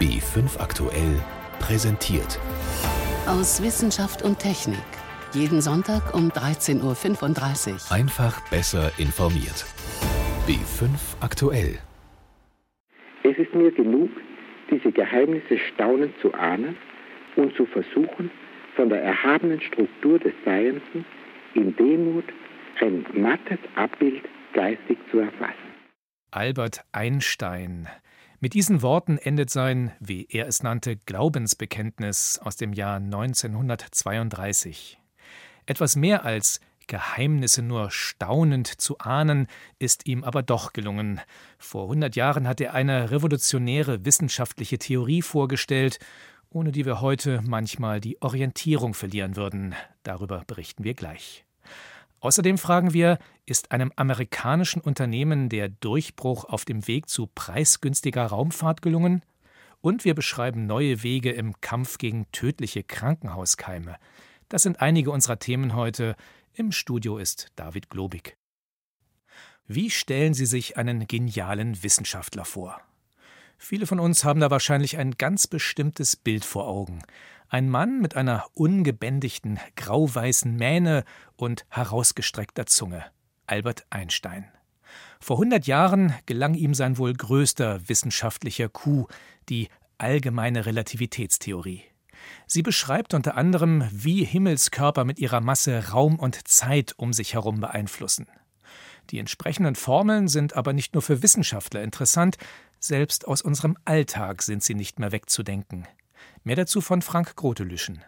B5 aktuell präsentiert. Aus Wissenschaft und Technik. Jeden Sonntag um 13.35 Uhr. Einfach besser informiert. B5 aktuell. Es ist mir genug, diese Geheimnisse staunend zu ahnen und zu versuchen, von der erhabenen Struktur des Seienden in Demut ein mattes Abbild geistig zu erfassen. Albert Einstein. Mit diesen Worten endet sein, wie er es nannte, Glaubensbekenntnis aus dem Jahr 1932. Etwas mehr als Geheimnisse nur staunend zu ahnen, ist ihm aber doch gelungen. Vor 100 Jahren hat er eine revolutionäre wissenschaftliche Theorie vorgestellt, ohne die wir heute manchmal die Orientierung verlieren würden. Darüber berichten wir gleich. Außerdem fragen wir, ist einem amerikanischen Unternehmen der Durchbruch auf dem Weg zu preisgünstiger Raumfahrt gelungen? Und wir beschreiben neue Wege im Kampf gegen tödliche Krankenhauskeime. Das sind einige unserer Themen heute. Im Studio ist David Globig. Wie stellen Sie sich einen genialen Wissenschaftler vor? Viele von uns haben da wahrscheinlich ein ganz bestimmtes Bild vor Augen. Ein Mann mit einer ungebändigten grauweißen Mähne und herausgestreckter Zunge. Albert Einstein. Vor 100 Jahren gelang ihm sein wohl größter wissenschaftlicher Coup, die allgemeine Relativitätstheorie. Sie beschreibt unter anderem, wie Himmelskörper mit ihrer Masse Raum und Zeit um sich herum beeinflussen. Die entsprechenden Formeln sind aber nicht nur für Wissenschaftler interessant, selbst aus unserem Alltag sind sie nicht mehr wegzudenken. Mehr dazu von Frank Grotelüschen.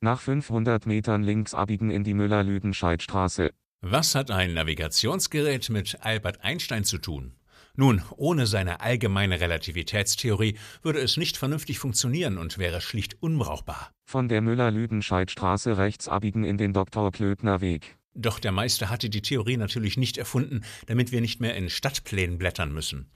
Nach 500 Metern links abbiegen in die Müller-Lüdenscheid-Straße. Was hat ein Navigationsgerät mit Albert Einstein zu tun? Nun, ohne seine allgemeine Relativitätstheorie würde es nicht vernünftig funktionieren und wäre schlicht unbrauchbar. Von der Müller-Lüdenscheid-Straße rechts abbiegen in den Dr. Klöbner Weg. Doch der Meister hatte die Theorie natürlich nicht erfunden, damit wir nicht mehr in Stadtplänen blättern müssen.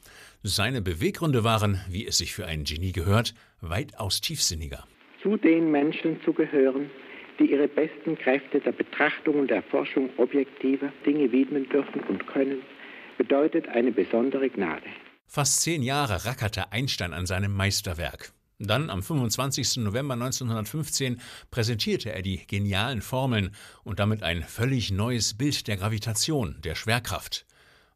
Seine Beweggründe waren, wie es sich für ein Genie gehört, weitaus tiefsinniger. Zu den Menschen zu gehören, die ihre besten Kräfte der Betrachtung und Erforschung objektiver Dinge widmen dürfen und können, bedeutet eine besondere Gnade. Fast zehn Jahre rackerte Einstein an seinem Meisterwerk. Dann, am 25. November 1915, präsentierte er die genialen Formeln und damit ein völlig neues Bild der Gravitation, der Schwerkraft.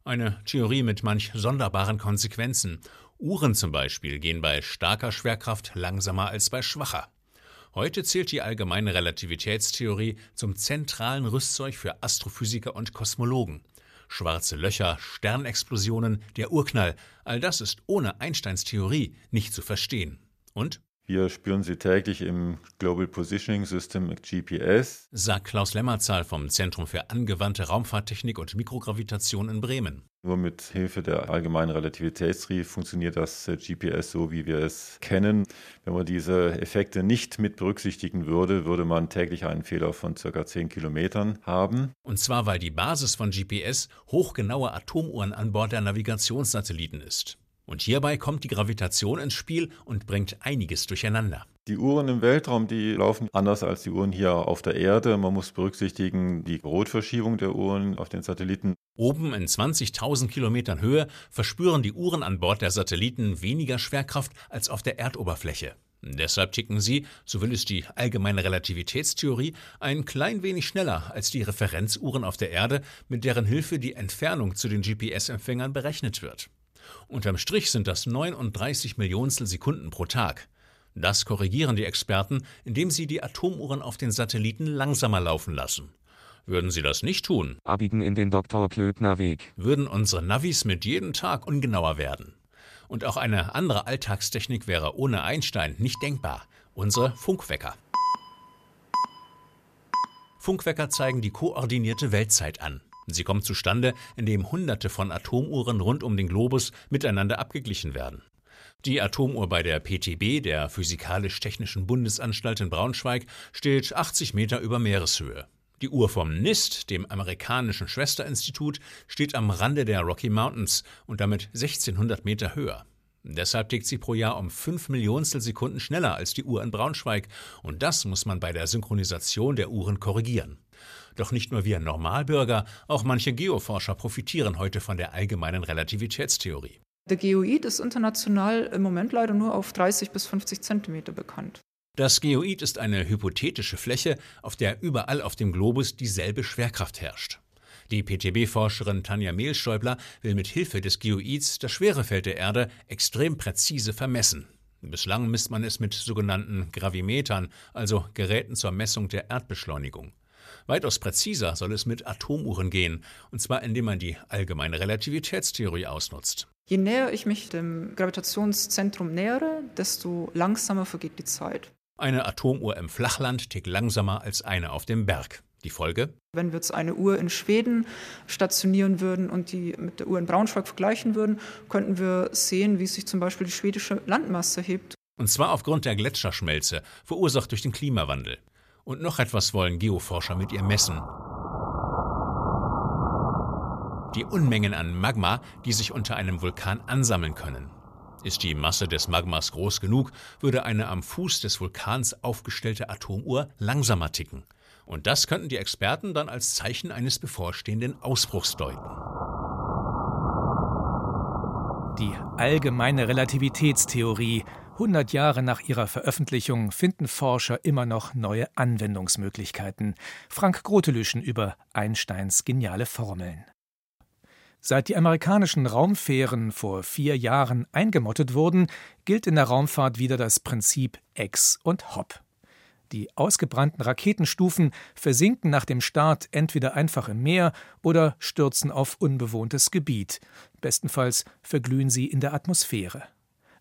Eine Theorie mit manch sonderbaren Konsequenzen. Uhren zum Beispiel gehen bei starker Schwerkraft langsamer als bei schwacher. Heute zählt die allgemeine Relativitätstheorie zum zentralen Rüstzeug für Astrophysiker und Kosmologen. Schwarze Löcher, Sternexplosionen, der Urknall, all das ist ohne Einsteins Theorie nicht zu verstehen. Und? Wir spüren sie täglich im Global Positioning System GPS, sagt Klaus Lemmerzahl vom Zentrum für angewandte Raumfahrttechnik und Mikrogravitation in Bremen. Nur mit Hilfe der allgemeinen Relativitätstheorie funktioniert das äh, GPS so, wie wir es kennen. Wenn man diese Effekte nicht mit berücksichtigen würde, würde man täglich einen Fehler von ca. 10 Kilometern haben. Und zwar, weil die Basis von GPS hochgenaue Atomuhren an Bord der Navigationssatelliten ist. Und hierbei kommt die Gravitation ins Spiel und bringt einiges durcheinander. Die Uhren im Weltraum, die laufen anders als die Uhren hier auf der Erde. Man muss berücksichtigen die Rotverschiebung der Uhren auf den Satelliten. Oben in 20.000 Kilometern Höhe verspüren die Uhren an Bord der Satelliten weniger Schwerkraft als auf der Erdoberfläche. Deshalb ticken sie, so will es die allgemeine Relativitätstheorie, ein klein wenig schneller als die Referenzuhren auf der Erde, mit deren Hilfe die Entfernung zu den GPS-Empfängern berechnet wird. Unterm Strich sind das 39 Millionstel Sekunden pro Tag. Das korrigieren die Experten, indem sie die Atomuhren auf den Satelliten langsamer laufen lassen. Würden sie das nicht tun, abbiegen in den Dr. Klöbner Weg, würden unsere Navis mit jedem Tag ungenauer werden. Und auch eine andere Alltagstechnik wäre ohne Einstein nicht denkbar. Unsere Funkwecker. Funkwecker zeigen die koordinierte Weltzeit an. Sie kommt zustande, indem Hunderte von Atomuhren rund um den Globus miteinander abgeglichen werden. Die Atomuhr bei der PTB, der Physikalisch-Technischen Bundesanstalt in Braunschweig, steht 80 Meter über Meereshöhe. Die Uhr vom NIST, dem amerikanischen Schwesterinstitut, steht am Rande der Rocky Mountains und damit 1600 Meter höher. Deshalb tickt sie pro Jahr um 5 Millionstel Sekunden schneller als die Uhr in Braunschweig und das muss man bei der Synchronisation der Uhren korrigieren. Doch nicht nur wir Normalbürger, auch manche Geoforscher profitieren heute von der allgemeinen Relativitätstheorie. Der Geoid ist international im Moment leider nur auf 30 bis 50 Zentimeter bekannt. Das Geoid ist eine hypothetische Fläche, auf der überall auf dem Globus dieselbe Schwerkraft herrscht. Die PTB-Forscherin Tanja Mehlstäubler will mit Hilfe des Geoids das Schwerefeld der Erde extrem präzise vermessen. Bislang misst man es mit sogenannten Gravimetern, also Geräten zur Messung der Erdbeschleunigung. Weitaus präziser soll es mit Atomuhren gehen, und zwar indem man die allgemeine Relativitätstheorie ausnutzt. Je näher ich mich dem Gravitationszentrum nähere, desto langsamer vergeht die Zeit. Eine Atomuhr im Flachland tickt langsamer als eine auf dem Berg. Die Folge? Wenn wir jetzt eine Uhr in Schweden stationieren würden und die mit der Uhr in Braunschweig vergleichen würden, könnten wir sehen, wie sich zum Beispiel die schwedische Landmasse hebt. Und zwar aufgrund der Gletscherschmelze, verursacht durch den Klimawandel. Und noch etwas wollen Geoforscher mit ihr messen die Unmengen an Magma, die sich unter einem Vulkan ansammeln können. Ist die Masse des Magmas groß genug, würde eine am Fuß des Vulkans aufgestellte Atomuhr langsamer ticken. Und das könnten die Experten dann als Zeichen eines bevorstehenden Ausbruchs deuten. Die allgemeine Relativitätstheorie. 100 Jahre nach ihrer Veröffentlichung finden Forscher immer noch neue Anwendungsmöglichkeiten. Frank Grotelüschen über Einsteins geniale Formeln. Seit die amerikanischen Raumfähren vor vier Jahren eingemottet wurden, gilt in der Raumfahrt wieder das Prinzip Ex und Hop. Die ausgebrannten Raketenstufen versinken nach dem Start entweder einfach im Meer oder stürzen auf unbewohntes Gebiet. Bestenfalls verglühen sie in der Atmosphäre.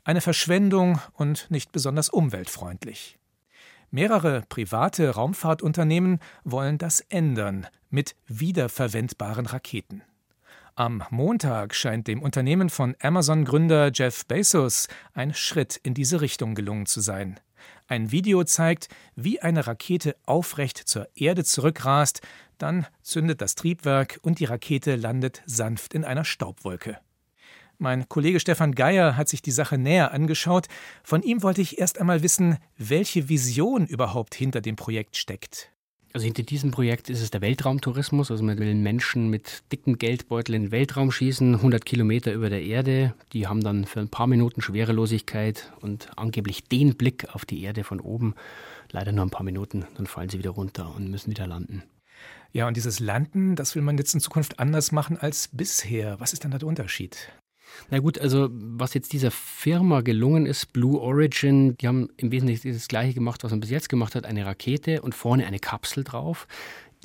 Eine Verschwendung und nicht besonders umweltfreundlich. Mehrere private Raumfahrtunternehmen wollen das ändern mit wiederverwendbaren Raketen. Am Montag scheint dem Unternehmen von Amazon-Gründer Jeff Bezos ein Schritt in diese Richtung gelungen zu sein. Ein Video zeigt, wie eine Rakete aufrecht zur Erde zurückrast, dann zündet das Triebwerk und die Rakete landet sanft in einer Staubwolke. Mein Kollege Stefan Geier hat sich die Sache näher angeschaut. Von ihm wollte ich erst einmal wissen, welche Vision überhaupt hinter dem Projekt steckt. Also hinter diesem Projekt ist es der Weltraumtourismus. Also man will Menschen mit dicken Geldbeutel in den Weltraum schießen, 100 Kilometer über der Erde. Die haben dann für ein paar Minuten Schwerelosigkeit und angeblich den Blick auf die Erde von oben. Leider nur ein paar Minuten, dann fallen sie wieder runter und müssen wieder landen. Ja, und dieses Landen, das will man jetzt in Zukunft anders machen als bisher. Was ist denn da der Unterschied? Na gut, also was jetzt dieser Firma gelungen ist, Blue Origin, die haben im Wesentlichen das gleiche gemacht, was man bis jetzt gemacht hat, eine Rakete und vorne eine Kapsel drauf,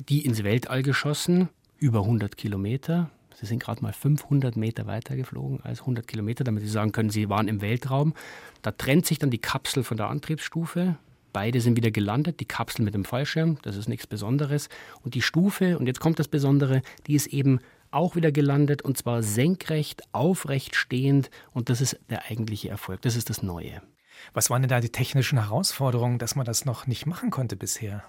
die ins Weltall geschossen, über 100 Kilometer. Sie sind gerade mal 500 Meter weiter geflogen als 100 Kilometer, damit Sie sagen können, Sie waren im Weltraum. Da trennt sich dann die Kapsel von der Antriebsstufe. Beide sind wieder gelandet, die Kapsel mit dem Fallschirm, das ist nichts Besonderes. Und die Stufe, und jetzt kommt das Besondere, die ist eben auch wieder gelandet und zwar senkrecht, aufrecht stehend und das ist der eigentliche Erfolg, das ist das Neue. Was waren denn da die technischen Herausforderungen, dass man das noch nicht machen konnte bisher?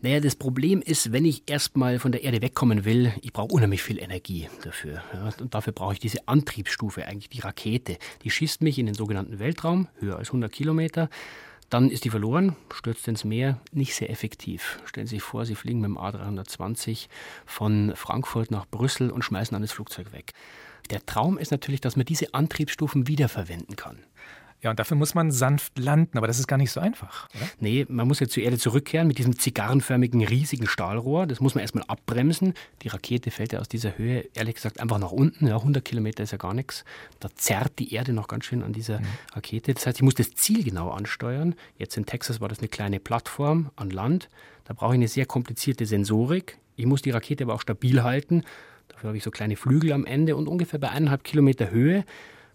Naja, das Problem ist, wenn ich erstmal von der Erde wegkommen will, ich brauche unheimlich viel Energie dafür. Ja, und dafür brauche ich diese Antriebsstufe, eigentlich die Rakete. Die schießt mich in den sogenannten Weltraum, höher als 100 Kilometer. Dann ist die verloren, stürzt ins Meer, nicht sehr effektiv. Stellen Sie sich vor, Sie fliegen mit dem A320 von Frankfurt nach Brüssel und schmeißen dann das Flugzeug weg. Der Traum ist natürlich, dass man diese Antriebsstufen wiederverwenden kann. Ja, und dafür muss man sanft landen, aber das ist gar nicht so einfach. Oder? Nee, man muss ja zur Erde zurückkehren mit diesem zigarrenförmigen riesigen Stahlrohr. Das muss man erstmal abbremsen. Die Rakete fällt ja aus dieser Höhe, ehrlich gesagt, einfach nach unten. Ja, 100 Kilometer ist ja gar nichts. Da zerrt die Erde noch ganz schön an dieser mhm. Rakete. Das heißt, ich muss das Ziel genau ansteuern. Jetzt in Texas war das eine kleine Plattform an Land. Da brauche ich eine sehr komplizierte Sensorik. Ich muss die Rakete aber auch stabil halten. Dafür habe ich so kleine Flügel am Ende und ungefähr bei eineinhalb Kilometer Höhe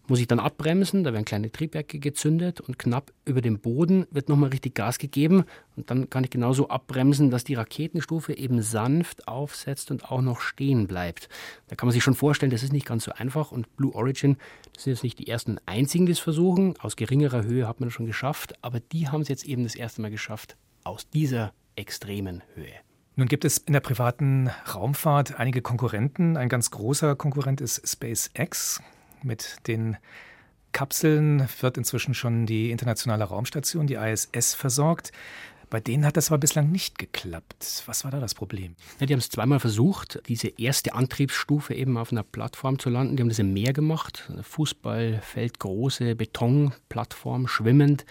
muss ich dann abbremsen, da werden kleine Triebwerke gezündet und knapp über dem Boden wird nochmal richtig Gas gegeben und dann kann ich genauso abbremsen, dass die Raketenstufe eben sanft aufsetzt und auch noch stehen bleibt. Da kann man sich schon vorstellen, das ist nicht ganz so einfach und Blue Origin, das sind jetzt nicht die ersten und einzigen, die es versuchen. Aus geringerer Höhe hat man das schon geschafft, aber die haben es jetzt eben das erste Mal geschafft, aus dieser extremen Höhe. Nun gibt es in der privaten Raumfahrt einige Konkurrenten. Ein ganz großer Konkurrent ist SpaceX. Mit den Kapseln wird inzwischen schon die internationale Raumstation, die ISS, versorgt. Bei denen hat das aber bislang nicht geklappt. Was war da das Problem? Ja, die haben es zweimal versucht, diese erste Antriebsstufe eben auf einer Plattform zu landen. Die haben das im Meer gemacht. Fußballfeld, große Betonplattform, schwimmend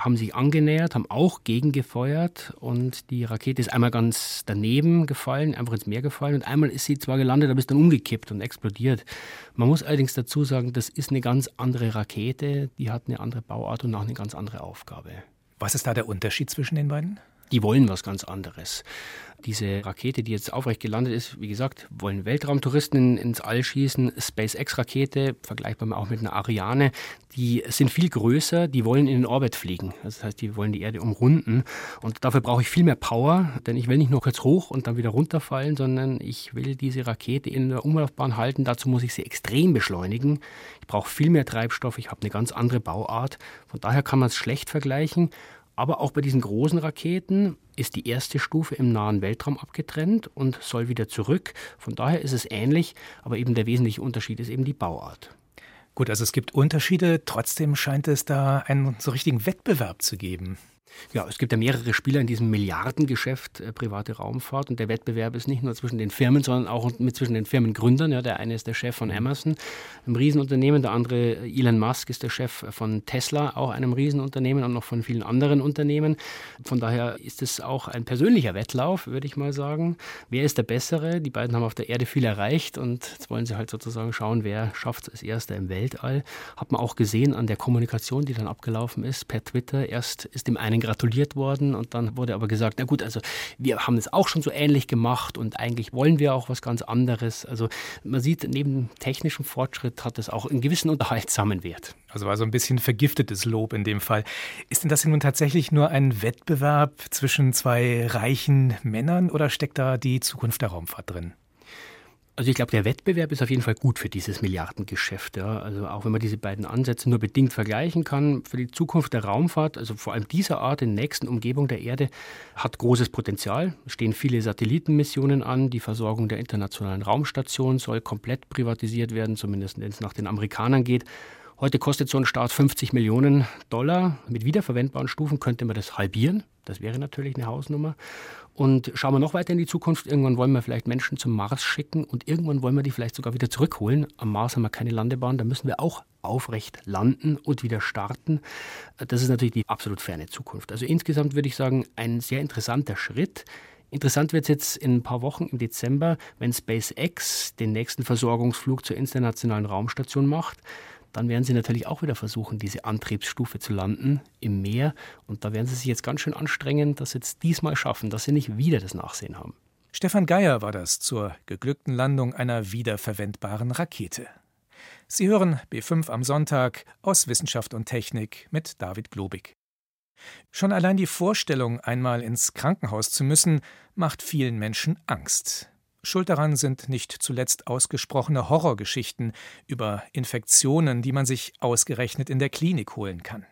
haben sich angenähert, haben auch gegengefeuert und die Rakete ist einmal ganz daneben gefallen, einfach ins Meer gefallen und einmal ist sie zwar gelandet, aber ist dann umgekippt und explodiert. Man muss allerdings dazu sagen, das ist eine ganz andere Rakete, die hat eine andere Bauart und auch eine ganz andere Aufgabe. Was ist da der Unterschied zwischen den beiden? Die wollen was ganz anderes. Diese Rakete, die jetzt aufrecht gelandet ist, wie gesagt, wollen Weltraumtouristen ins All schießen. SpaceX-Rakete, vergleichbar auch mit einer Ariane, die sind viel größer, die wollen in den Orbit fliegen. Das heißt, die wollen die Erde umrunden. Und dafür brauche ich viel mehr Power, denn ich will nicht nur kurz hoch und dann wieder runterfallen, sondern ich will diese Rakete in der Umlaufbahn halten. Dazu muss ich sie extrem beschleunigen. Ich brauche viel mehr Treibstoff, ich habe eine ganz andere Bauart. Von daher kann man es schlecht vergleichen. Aber auch bei diesen großen Raketen ist die erste Stufe im nahen Weltraum abgetrennt und soll wieder zurück. Von daher ist es ähnlich, aber eben der wesentliche Unterschied ist eben die Bauart. Gut, also es gibt Unterschiede, trotzdem scheint es da einen so richtigen Wettbewerb zu geben. Ja, es gibt ja mehrere Spieler in diesem Milliardengeschäft äh, private Raumfahrt und der Wettbewerb ist nicht nur zwischen den Firmen, sondern auch mit zwischen den Firmengründern. Ja, der eine ist der Chef von Amazon, einem Riesenunternehmen, der andere Elon Musk ist der Chef von Tesla, auch einem Riesenunternehmen und noch von vielen anderen Unternehmen. Von daher ist es auch ein persönlicher Wettlauf, würde ich mal sagen. Wer ist der Bessere? Die beiden haben auf der Erde viel erreicht und jetzt wollen sie halt sozusagen schauen, wer schafft es als Erster im Weltall. Hat man auch gesehen an der Kommunikation, die dann abgelaufen ist per Twitter. Erst ist dem einen gratuliert worden und dann wurde aber gesagt, na gut, also wir haben es auch schon so ähnlich gemacht und eigentlich wollen wir auch was ganz anderes. Also man sieht, neben technischem Fortschritt hat es auch einen gewissen unterhaltsamen Wert. Also war so ein bisschen vergiftetes Lob in dem Fall. Ist denn das nun tatsächlich nur ein Wettbewerb zwischen zwei reichen Männern oder steckt da die Zukunft der Raumfahrt drin? Also ich glaube, der Wettbewerb ist auf jeden Fall gut für dieses Milliardengeschäft. Ja. Also auch wenn man diese beiden Ansätze nur bedingt vergleichen kann, für die Zukunft der Raumfahrt, also vor allem dieser Art in der nächsten Umgebung der Erde, hat großes Potenzial. Es stehen viele Satellitenmissionen an. Die Versorgung der internationalen Raumstation soll komplett privatisiert werden, zumindest wenn es nach den Amerikanern geht. Heute kostet so ein Start 50 Millionen Dollar. Mit wiederverwendbaren Stufen könnte man das halbieren. Das wäre natürlich eine Hausnummer. Und schauen wir noch weiter in die Zukunft. Irgendwann wollen wir vielleicht Menschen zum Mars schicken und irgendwann wollen wir die vielleicht sogar wieder zurückholen. Am Mars haben wir keine Landebahn, da müssen wir auch aufrecht landen und wieder starten. Das ist natürlich die absolut ferne Zukunft. Also insgesamt würde ich sagen, ein sehr interessanter Schritt. Interessant wird es jetzt in ein paar Wochen im Dezember, wenn SpaceX den nächsten Versorgungsflug zur internationalen Raumstation macht dann werden sie natürlich auch wieder versuchen, diese Antriebsstufe zu landen im Meer. Und da werden sie sich jetzt ganz schön anstrengen, dass sie jetzt diesmal schaffen, dass sie nicht wieder das Nachsehen haben. Stefan Geier war das zur geglückten Landung einer wiederverwendbaren Rakete. Sie hören B5 am Sonntag aus Wissenschaft und Technik mit David Globig. Schon allein die Vorstellung, einmal ins Krankenhaus zu müssen, macht vielen Menschen Angst. Schuld daran sind nicht zuletzt ausgesprochene Horrorgeschichten über Infektionen, die man sich ausgerechnet in der Klinik holen kann.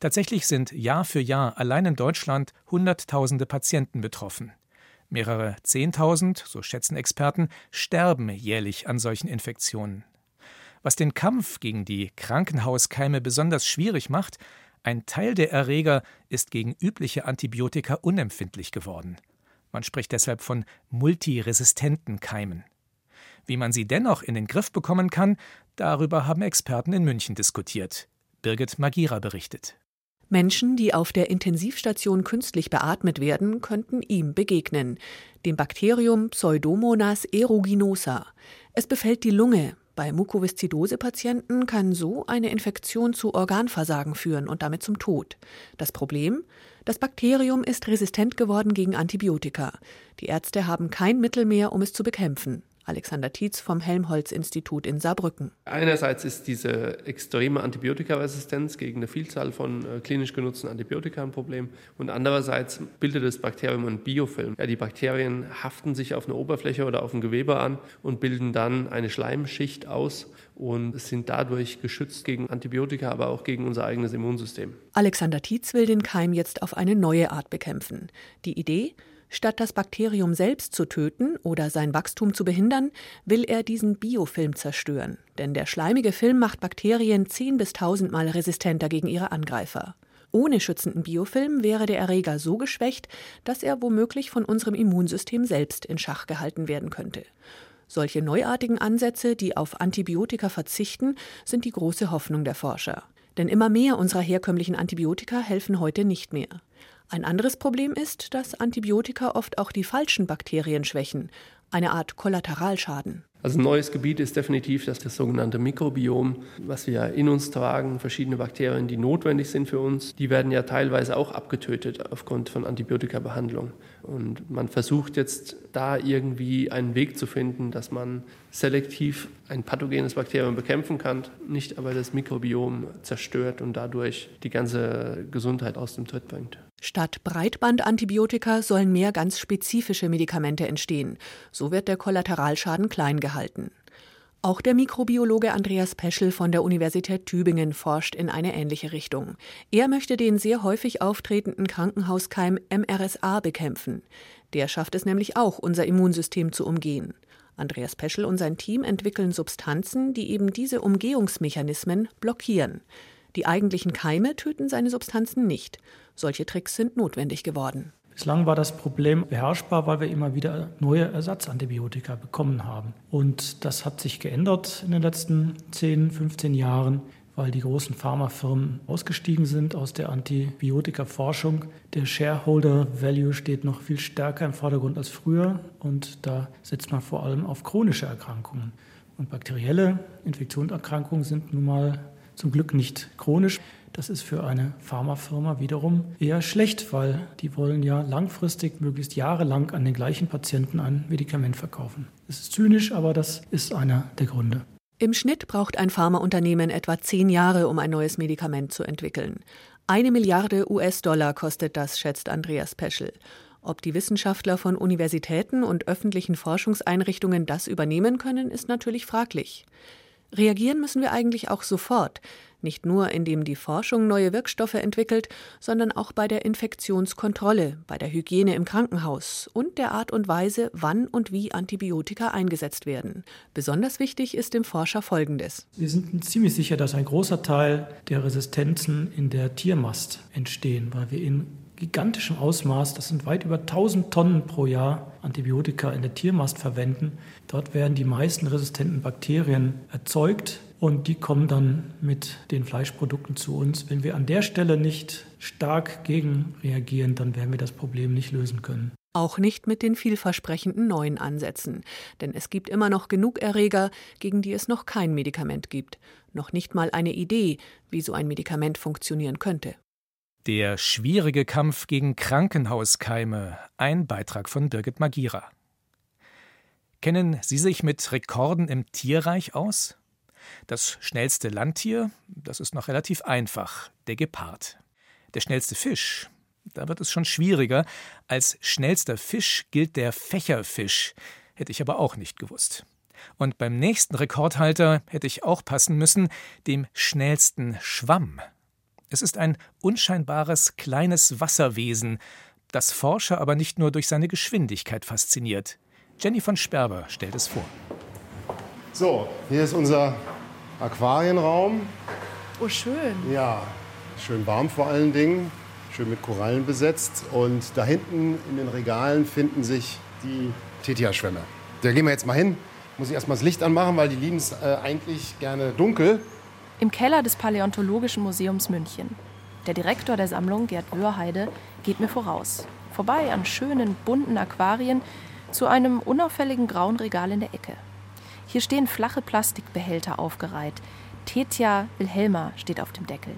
Tatsächlich sind Jahr für Jahr allein in Deutschland Hunderttausende Patienten betroffen. Mehrere Zehntausend, so schätzen Experten, sterben jährlich an solchen Infektionen. Was den Kampf gegen die Krankenhauskeime besonders schwierig macht, ein Teil der Erreger ist gegen übliche Antibiotika unempfindlich geworden. Man spricht deshalb von multiresistenten Keimen. Wie man sie dennoch in den Griff bekommen kann, darüber haben Experten in München diskutiert. Birgit Magira berichtet. Menschen, die auf der Intensivstation künstlich beatmet werden, könnten ihm begegnen, dem Bakterium Pseudomonas aeruginosa. Es befällt die Lunge. Bei Mukoviszidose-Patienten kann so eine Infektion zu Organversagen führen und damit zum Tod. Das Problem? Das Bakterium ist resistent geworden gegen Antibiotika. Die Ärzte haben kein Mittel mehr, um es zu bekämpfen. Alexander Tietz vom Helmholtz-Institut in Saarbrücken. Einerseits ist diese extreme Antibiotikaresistenz gegen eine Vielzahl von äh, klinisch genutzten Antibiotika ein Problem und andererseits bildet das Bakterium einen Biofilm. Ja, die Bakterien haften sich auf eine Oberfläche oder auf ein Gewebe an und bilden dann eine Schleimschicht aus und sind dadurch geschützt gegen Antibiotika, aber auch gegen unser eigenes Immunsystem. Alexander Tietz will den Keim jetzt auf eine neue Art bekämpfen. Die Idee? Statt das Bakterium selbst zu töten oder sein Wachstum zu behindern, will er diesen Biofilm zerstören. Denn der schleimige Film macht Bakterien 10 bis 1000 Mal resistenter gegen ihre Angreifer. Ohne schützenden Biofilm wäre der Erreger so geschwächt, dass er womöglich von unserem Immunsystem selbst in Schach gehalten werden könnte. Solche neuartigen Ansätze, die auf Antibiotika verzichten, sind die große Hoffnung der Forscher. Denn immer mehr unserer herkömmlichen Antibiotika helfen heute nicht mehr. Ein anderes Problem ist, dass Antibiotika oft auch die falschen Bakterien schwächen, eine Art Kollateralschaden. Also ein neues Gebiet ist definitiv das, das sogenannte Mikrobiom, was wir in uns tragen, verschiedene Bakterien, die notwendig sind für uns. Die werden ja teilweise auch abgetötet aufgrund von Antibiotikabehandlung. Und man versucht jetzt da irgendwie einen Weg zu finden, dass man selektiv ein pathogenes Bakterium bekämpfen kann, nicht aber das Mikrobiom zerstört und dadurch die ganze Gesundheit aus dem Tritt bringt. Statt Breitbandantibiotika sollen mehr ganz spezifische Medikamente entstehen. So wird der Kollateralschaden klein gehalten. Auch der Mikrobiologe Andreas Peschel von der Universität Tübingen forscht in eine ähnliche Richtung. Er möchte den sehr häufig auftretenden Krankenhauskeim MRSA bekämpfen. Der schafft es nämlich auch, unser Immunsystem zu umgehen. Andreas Peschel und sein Team entwickeln Substanzen, die eben diese Umgehungsmechanismen blockieren. Die eigentlichen Keime töten seine Substanzen nicht. Solche Tricks sind notwendig geworden. Bislang war das Problem beherrschbar, weil wir immer wieder neue Ersatzantibiotika bekommen haben. Und das hat sich geändert in den letzten 10, 15 Jahren, weil die großen Pharmafirmen ausgestiegen sind aus der Antibiotika-Forschung. Der Shareholder Value steht noch viel stärker im Vordergrund als früher und da setzt man vor allem auf chronische Erkrankungen. Und bakterielle Infektionserkrankungen sind nun mal zum Glück nicht chronisch. Das ist für eine Pharmafirma wiederum eher schlecht, weil die wollen ja langfristig, möglichst jahrelang an den gleichen Patienten ein Medikament verkaufen. Es ist zynisch, aber das ist einer der Gründe. Im Schnitt braucht ein Pharmaunternehmen etwa zehn Jahre, um ein neues Medikament zu entwickeln. Eine Milliarde US-Dollar kostet das, schätzt Andreas Peschel. Ob die Wissenschaftler von Universitäten und öffentlichen Forschungseinrichtungen das übernehmen können, ist natürlich fraglich. Reagieren müssen wir eigentlich auch sofort, nicht nur indem die Forschung neue Wirkstoffe entwickelt, sondern auch bei der Infektionskontrolle, bei der Hygiene im Krankenhaus und der Art und Weise, wann und wie Antibiotika eingesetzt werden. Besonders wichtig ist dem Forscher Folgendes. Wir sind ziemlich sicher, dass ein großer Teil der Resistenzen in der Tiermast entstehen, weil wir in gigantischem Ausmaß, das sind weit über 1000 Tonnen pro Jahr Antibiotika in der Tiermast verwenden. Dort werden die meisten resistenten Bakterien erzeugt und die kommen dann mit den Fleischprodukten zu uns. Wenn wir an der Stelle nicht stark gegen reagieren, dann werden wir das Problem nicht lösen können. Auch nicht mit den vielversprechenden neuen Ansätzen. Denn es gibt immer noch genug Erreger, gegen die es noch kein Medikament gibt. Noch nicht mal eine Idee, wie so ein Medikament funktionieren könnte. Der schwierige Kampf gegen Krankenhauskeime. Ein Beitrag von Birgit Magira. Kennen Sie sich mit Rekorden im Tierreich aus? Das schnellste Landtier, das ist noch relativ einfach, der Gepard. Der schnellste Fisch, da wird es schon schwieriger. Als schnellster Fisch gilt der Fächerfisch, hätte ich aber auch nicht gewusst. Und beim nächsten Rekordhalter hätte ich auch passen müssen, dem schnellsten Schwamm. Es ist ein unscheinbares kleines Wasserwesen, das Forscher aber nicht nur durch seine Geschwindigkeit fasziniert. Jenny von Sperber stellt es vor. So, hier ist unser Aquarienraum. Oh, schön. Ja, schön warm vor allen Dingen, schön mit Korallen besetzt. Und da hinten in den Regalen finden sich die Tetia-Schwämme. Da gehen wir jetzt mal hin. Muss ich erstmal das Licht anmachen, weil die lieben es äh, eigentlich gerne dunkel. Im Keller des Paläontologischen Museums München. Der Direktor der Sammlung, Gerd Wörheide, geht mir voraus. Vorbei an schönen, bunten Aquarien zu einem unauffälligen grauen Regal in der Ecke. Hier stehen flache Plastikbehälter aufgereiht. Tetia Wilhelma steht auf dem Deckel.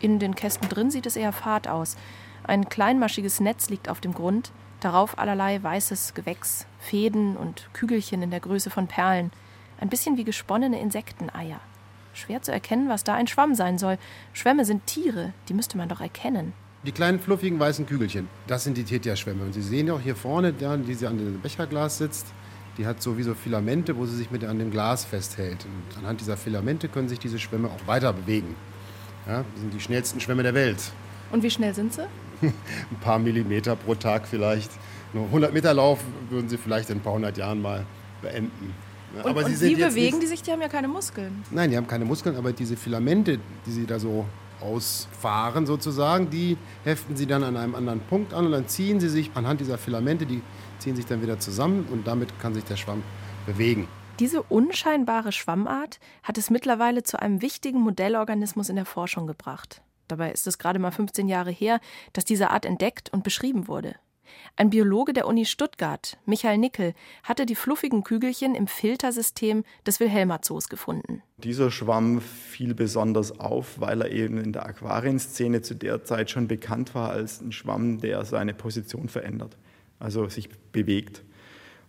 In den Kästen drin sieht es eher fad aus. Ein kleinmaschiges Netz liegt auf dem Grund, darauf allerlei weißes Gewächs, Fäden und Kügelchen in der Größe von Perlen. Ein bisschen wie gesponnene Insekteneier. Schwer zu erkennen, was da ein Schwamm sein soll. Schwämme sind Tiere, die müsste man doch erkennen. Die kleinen fluffigen weißen Kügelchen, das sind die Tetia-Schwämme. Und Sie sehen ja auch hier vorne, die sie an dem Becherglas sitzt, die hat sowieso Filamente, wo sie sich mit an dem Glas festhält. Und anhand dieser Filamente können sich diese Schwämme auch weiter bewegen. Ja, das sind die schnellsten Schwämme der Welt. Und wie schnell sind sie? ein paar Millimeter pro Tag vielleicht. Nur 100 Meter Lauf würden sie vielleicht in ein paar hundert Jahren mal beenden. Ja, aber und sie wie bewegen die sich? Die haben ja keine Muskeln. Nein, die haben keine Muskeln, aber diese Filamente, die sie da so ausfahren sozusagen. Die heften sie dann an einem anderen Punkt an und dann ziehen sie sich anhand dieser Filamente, die ziehen sich dann wieder zusammen und damit kann sich der Schwamm bewegen. Diese unscheinbare Schwammart hat es mittlerweile zu einem wichtigen Modellorganismus in der Forschung gebracht. Dabei ist es gerade mal 15 Jahre her, dass diese Art entdeckt und beschrieben wurde. Ein Biologe der Uni Stuttgart, Michael Nickel, hatte die fluffigen Kügelchen im Filtersystem des Wilhelmer Zoos gefunden. Dieser Schwamm fiel besonders auf, weil er eben in der Aquarienszene zu der Zeit schon bekannt war als ein Schwamm, der seine Position verändert, also sich bewegt.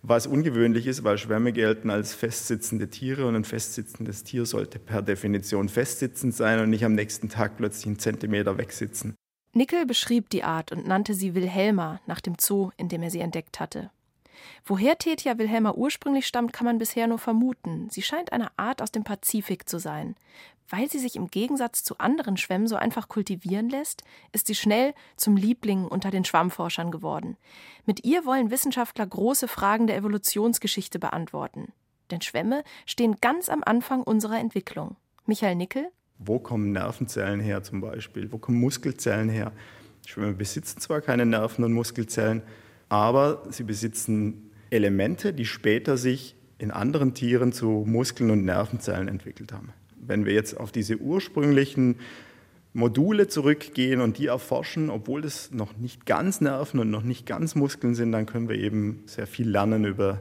Was ungewöhnlich ist, weil Schwämme gelten als festsitzende Tiere und ein festsitzendes Tier sollte per Definition festsitzend sein und nicht am nächsten Tag plötzlich einen Zentimeter wegsitzen. Nickel beschrieb die Art und nannte sie Wilhelma nach dem Zoo, in dem er sie entdeckt hatte. Woher Tetia Wilhelma ursprünglich stammt, kann man bisher nur vermuten. Sie scheint eine Art aus dem Pazifik zu sein. Weil sie sich im Gegensatz zu anderen Schwämmen so einfach kultivieren lässt, ist sie schnell zum Liebling unter den Schwammforschern geworden. Mit ihr wollen Wissenschaftler große Fragen der Evolutionsgeschichte beantworten. Denn Schwämme stehen ganz am Anfang unserer Entwicklung. Michael Nickel wo kommen Nervenzellen her zum Beispiel? Wo kommen Muskelzellen her? Schwämme besitzen zwar keine Nerven und Muskelzellen, aber sie besitzen Elemente, die später sich in anderen Tieren zu Muskeln und Nervenzellen entwickelt haben. Wenn wir jetzt auf diese ursprünglichen Module zurückgehen und die erforschen, obwohl das noch nicht ganz Nerven und noch nicht ganz Muskeln sind, dann können wir eben sehr viel lernen über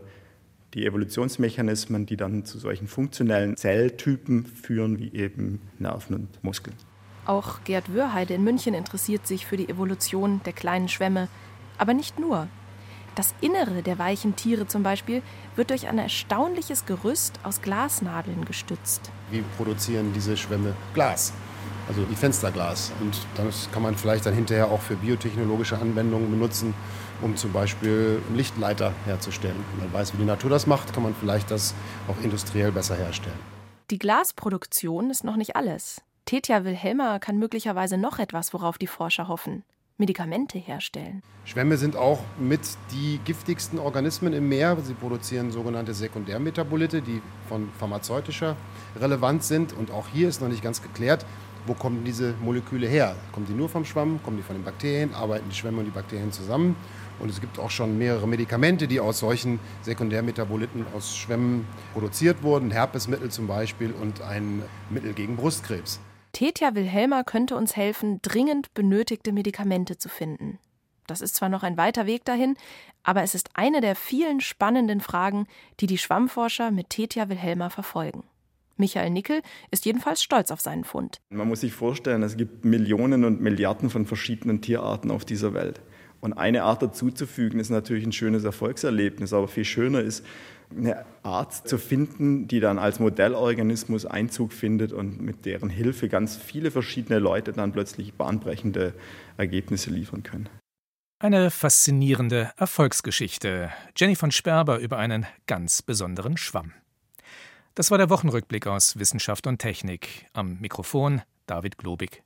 die Evolutionsmechanismen, die dann zu solchen funktionellen Zelltypen führen, wie eben Nerven und Muskeln. Auch Gerd Wörheide in München interessiert sich für die Evolution der kleinen Schwämme. Aber nicht nur. Das Innere der weichen Tiere zum Beispiel wird durch ein erstaunliches Gerüst aus Glasnadeln gestützt. Wie produzieren diese Schwämme Glas? Also die Fensterglas. Und das kann man vielleicht dann hinterher auch für biotechnologische Anwendungen benutzen um zum Beispiel Lichtleiter herzustellen. Wenn man weiß, wie die Natur das macht, kann man vielleicht das auch industriell besser herstellen. Die Glasproduktion ist noch nicht alles. Tetja Wilhelma kann möglicherweise noch etwas, worauf die Forscher hoffen. Medikamente herstellen. Schwämme sind auch mit die giftigsten Organismen im Meer. Sie produzieren sogenannte Sekundärmetabolite, die von pharmazeutischer Relevanz sind. Und auch hier ist noch nicht ganz geklärt, wo kommen diese Moleküle her? Kommen die nur vom Schwamm? Kommen die von den Bakterien? Arbeiten die Schwämme und die Bakterien zusammen? Und es gibt auch schon mehrere Medikamente, die aus solchen Sekundärmetaboliten aus Schwämmen produziert wurden. Herpesmittel zum Beispiel und ein Mittel gegen Brustkrebs. Tetja Wilhelma könnte uns helfen, dringend benötigte Medikamente zu finden. Das ist zwar noch ein weiter Weg dahin, aber es ist eine der vielen spannenden Fragen, die die Schwammforscher mit Tetja Wilhelma verfolgen. Michael Nickel ist jedenfalls stolz auf seinen Fund. Man muss sich vorstellen, es gibt Millionen und Milliarden von verschiedenen Tierarten auf dieser Welt. Und eine Art dazuzufügen, ist natürlich ein schönes Erfolgserlebnis, aber viel schöner ist, eine Art zu finden, die dann als Modellorganismus Einzug findet und mit deren Hilfe ganz viele verschiedene Leute dann plötzlich bahnbrechende Ergebnisse liefern können. Eine faszinierende Erfolgsgeschichte. Jenny von Sperber über einen ganz besonderen Schwamm. Das war der Wochenrückblick aus Wissenschaft und Technik. Am Mikrofon David Globig.